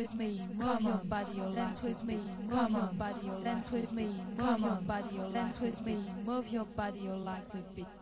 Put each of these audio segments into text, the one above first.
with me, move your body, your dance with me, come on, body, your dance with me, come on, body, your dance with me, move your body, your legs a bit.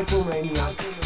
Hypomaniac.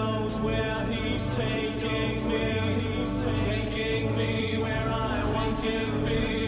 knows where he's taking me. He's taking me where I want to be.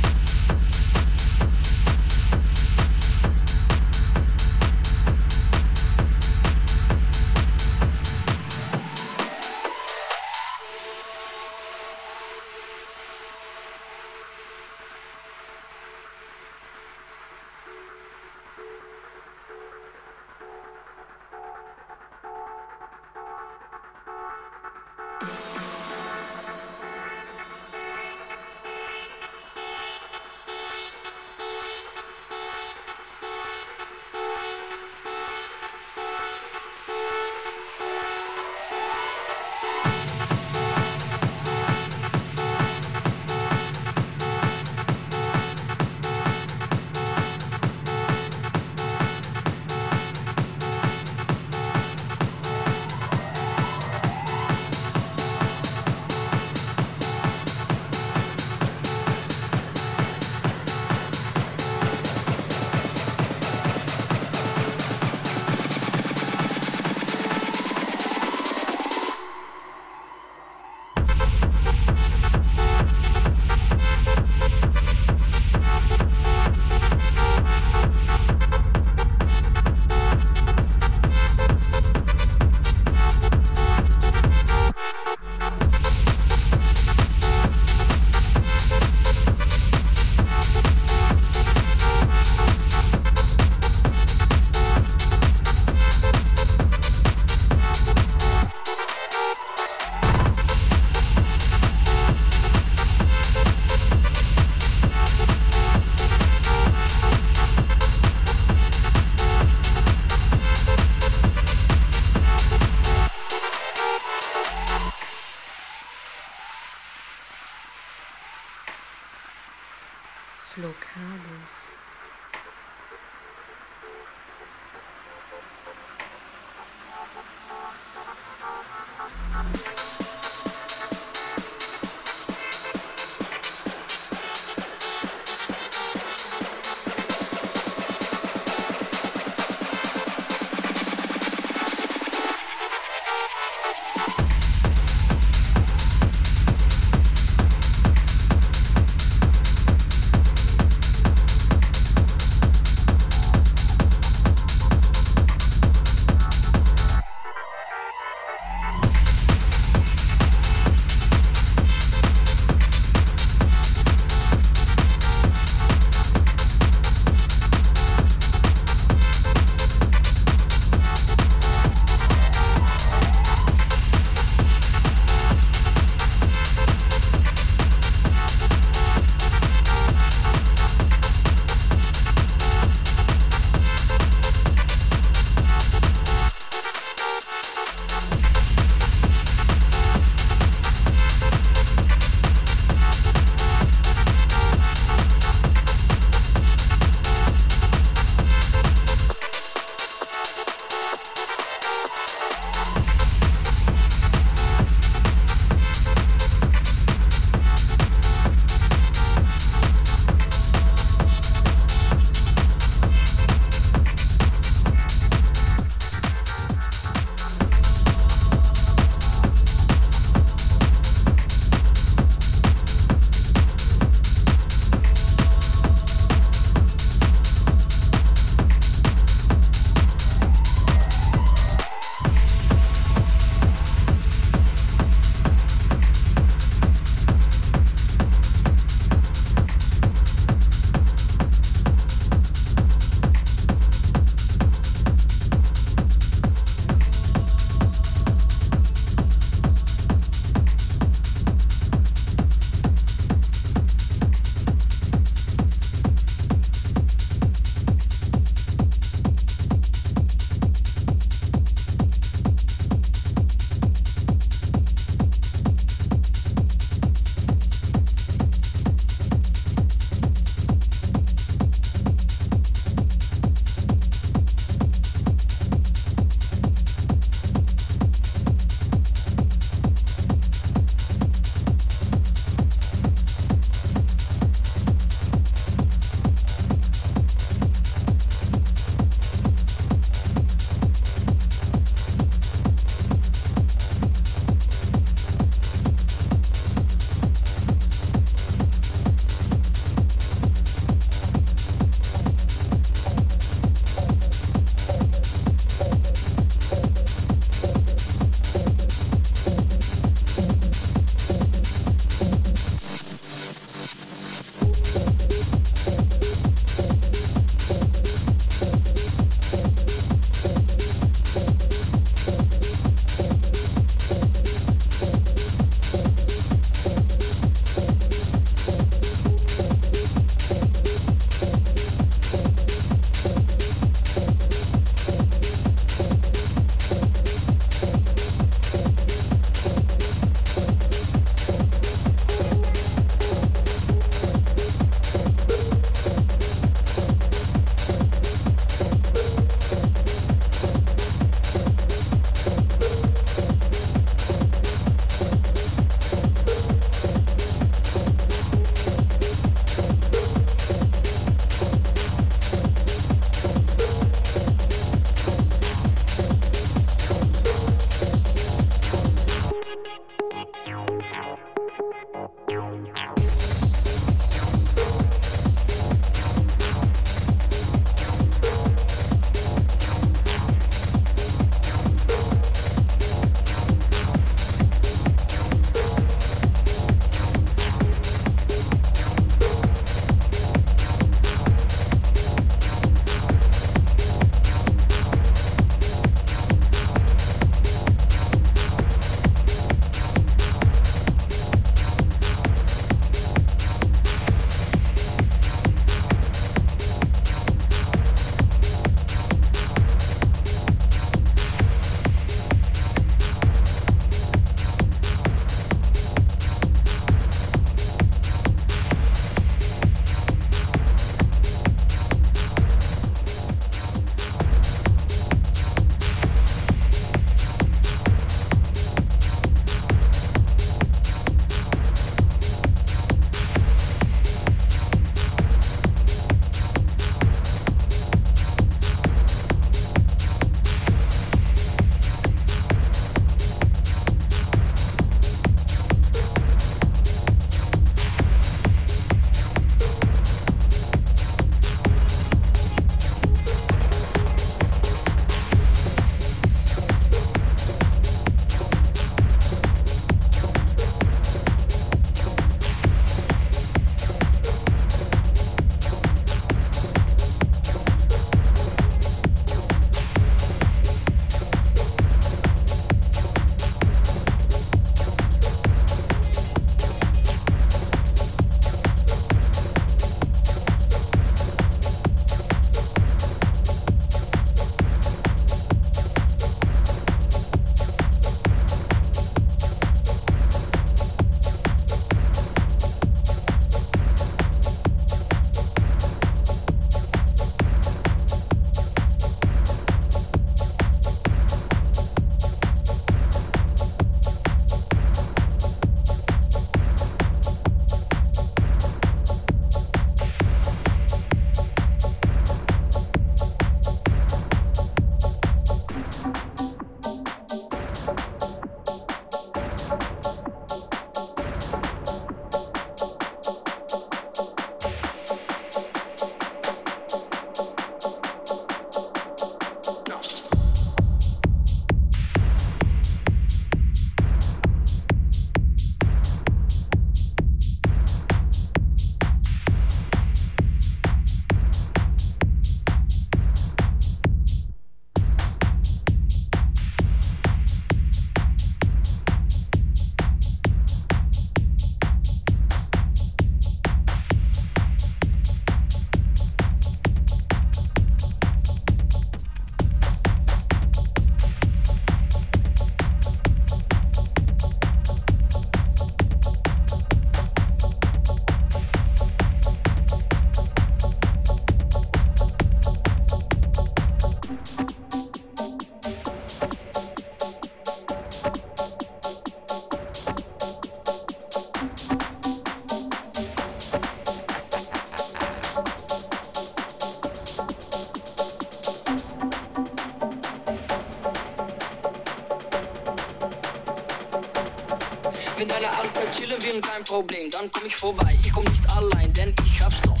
Kosten kein Problem, dann komm ich vorbei. Ich komm nicht allein, denn ich hab Stoff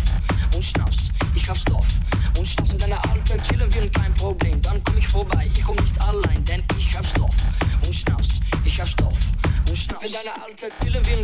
und Schnaps. Ich hab Stoff und Schnaps in deiner Alten chillen wir kein Problem. Dann komm ich vorbei. Ich komm nicht allein, denn ich hab Stoff und Schnaps. Ich hab Stoff und Schnaps in deiner Alten chillen wir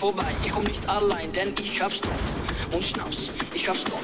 vorbei, ich komm nicht allein, denn ich hab Stoff und Schnaps, ich hab Stoff.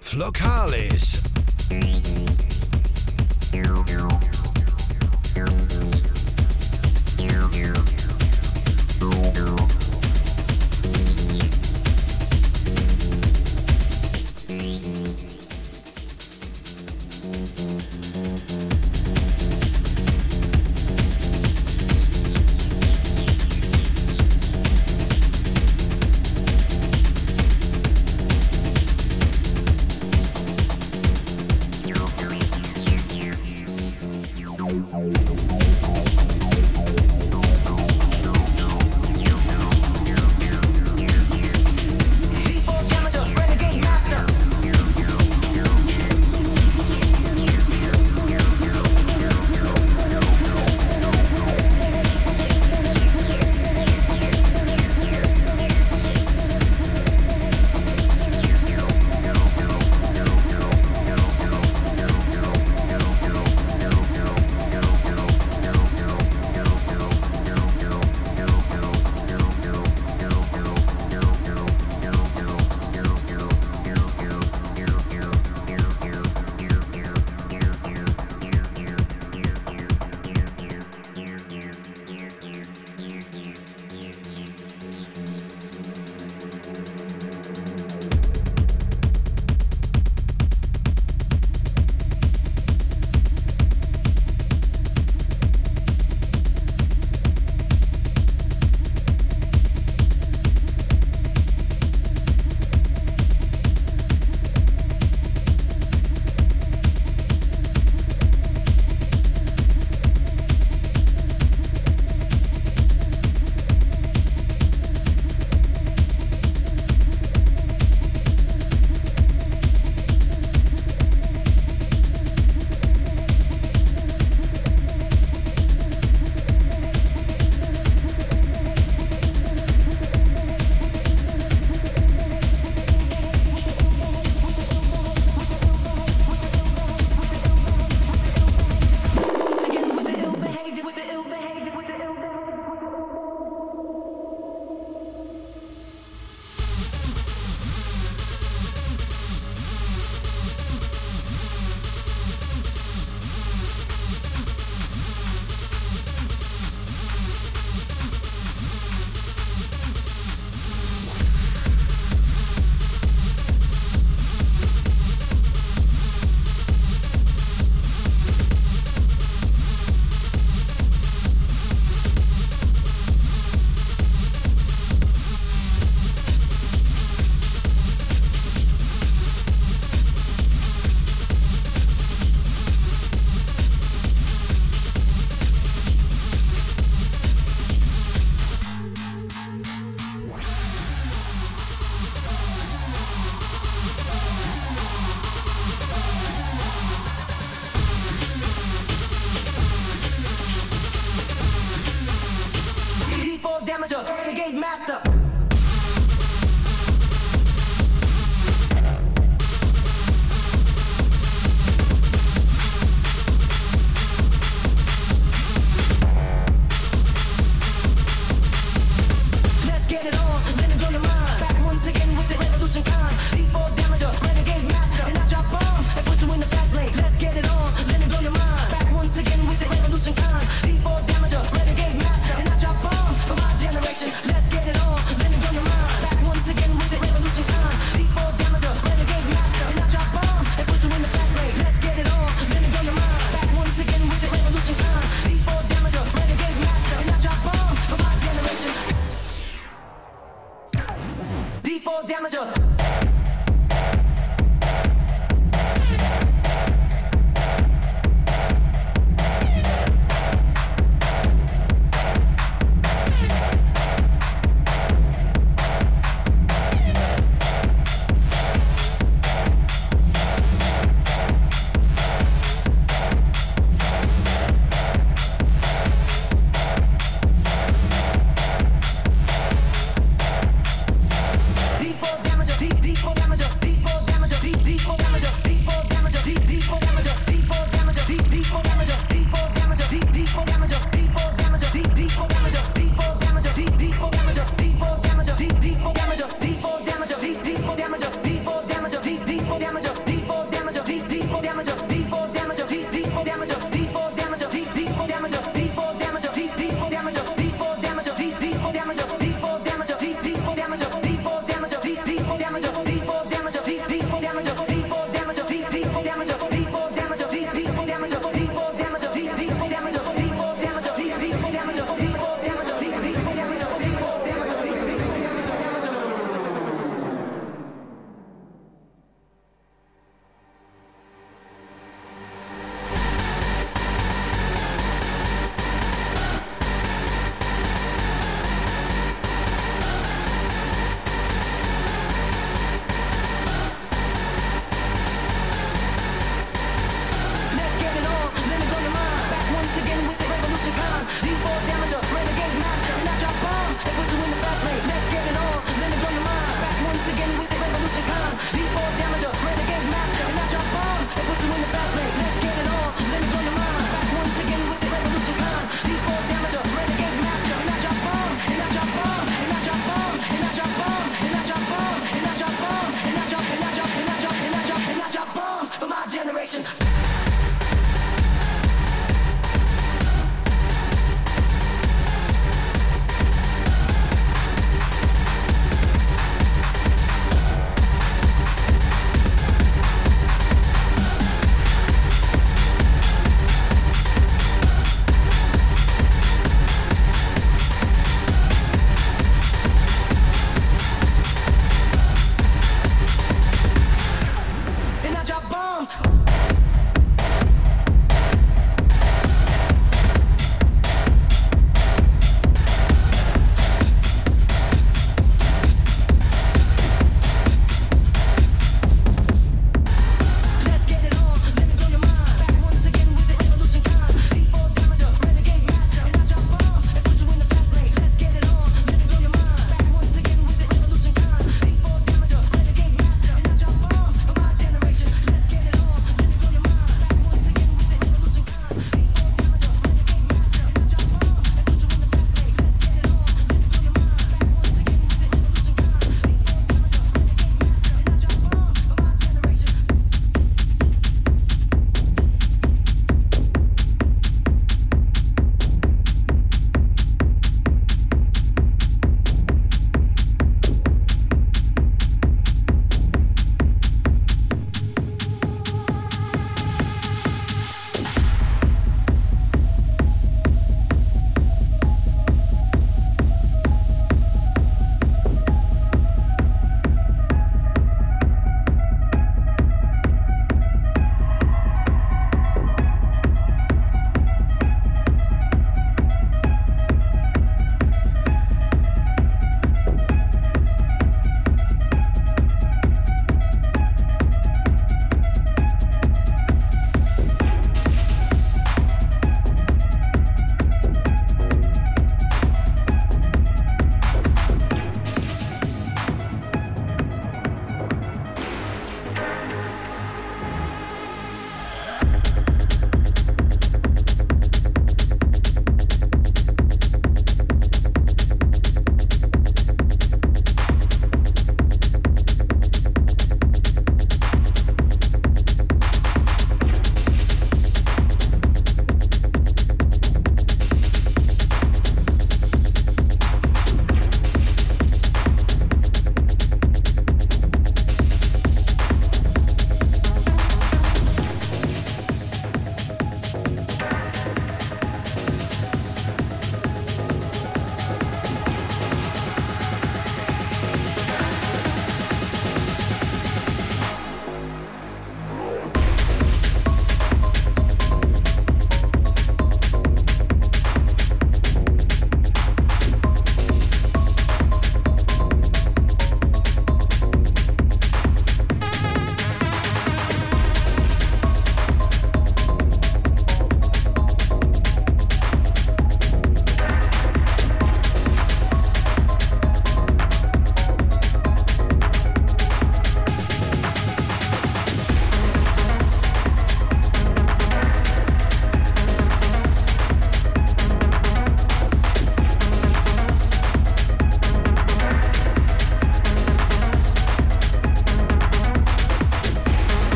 Flokalis.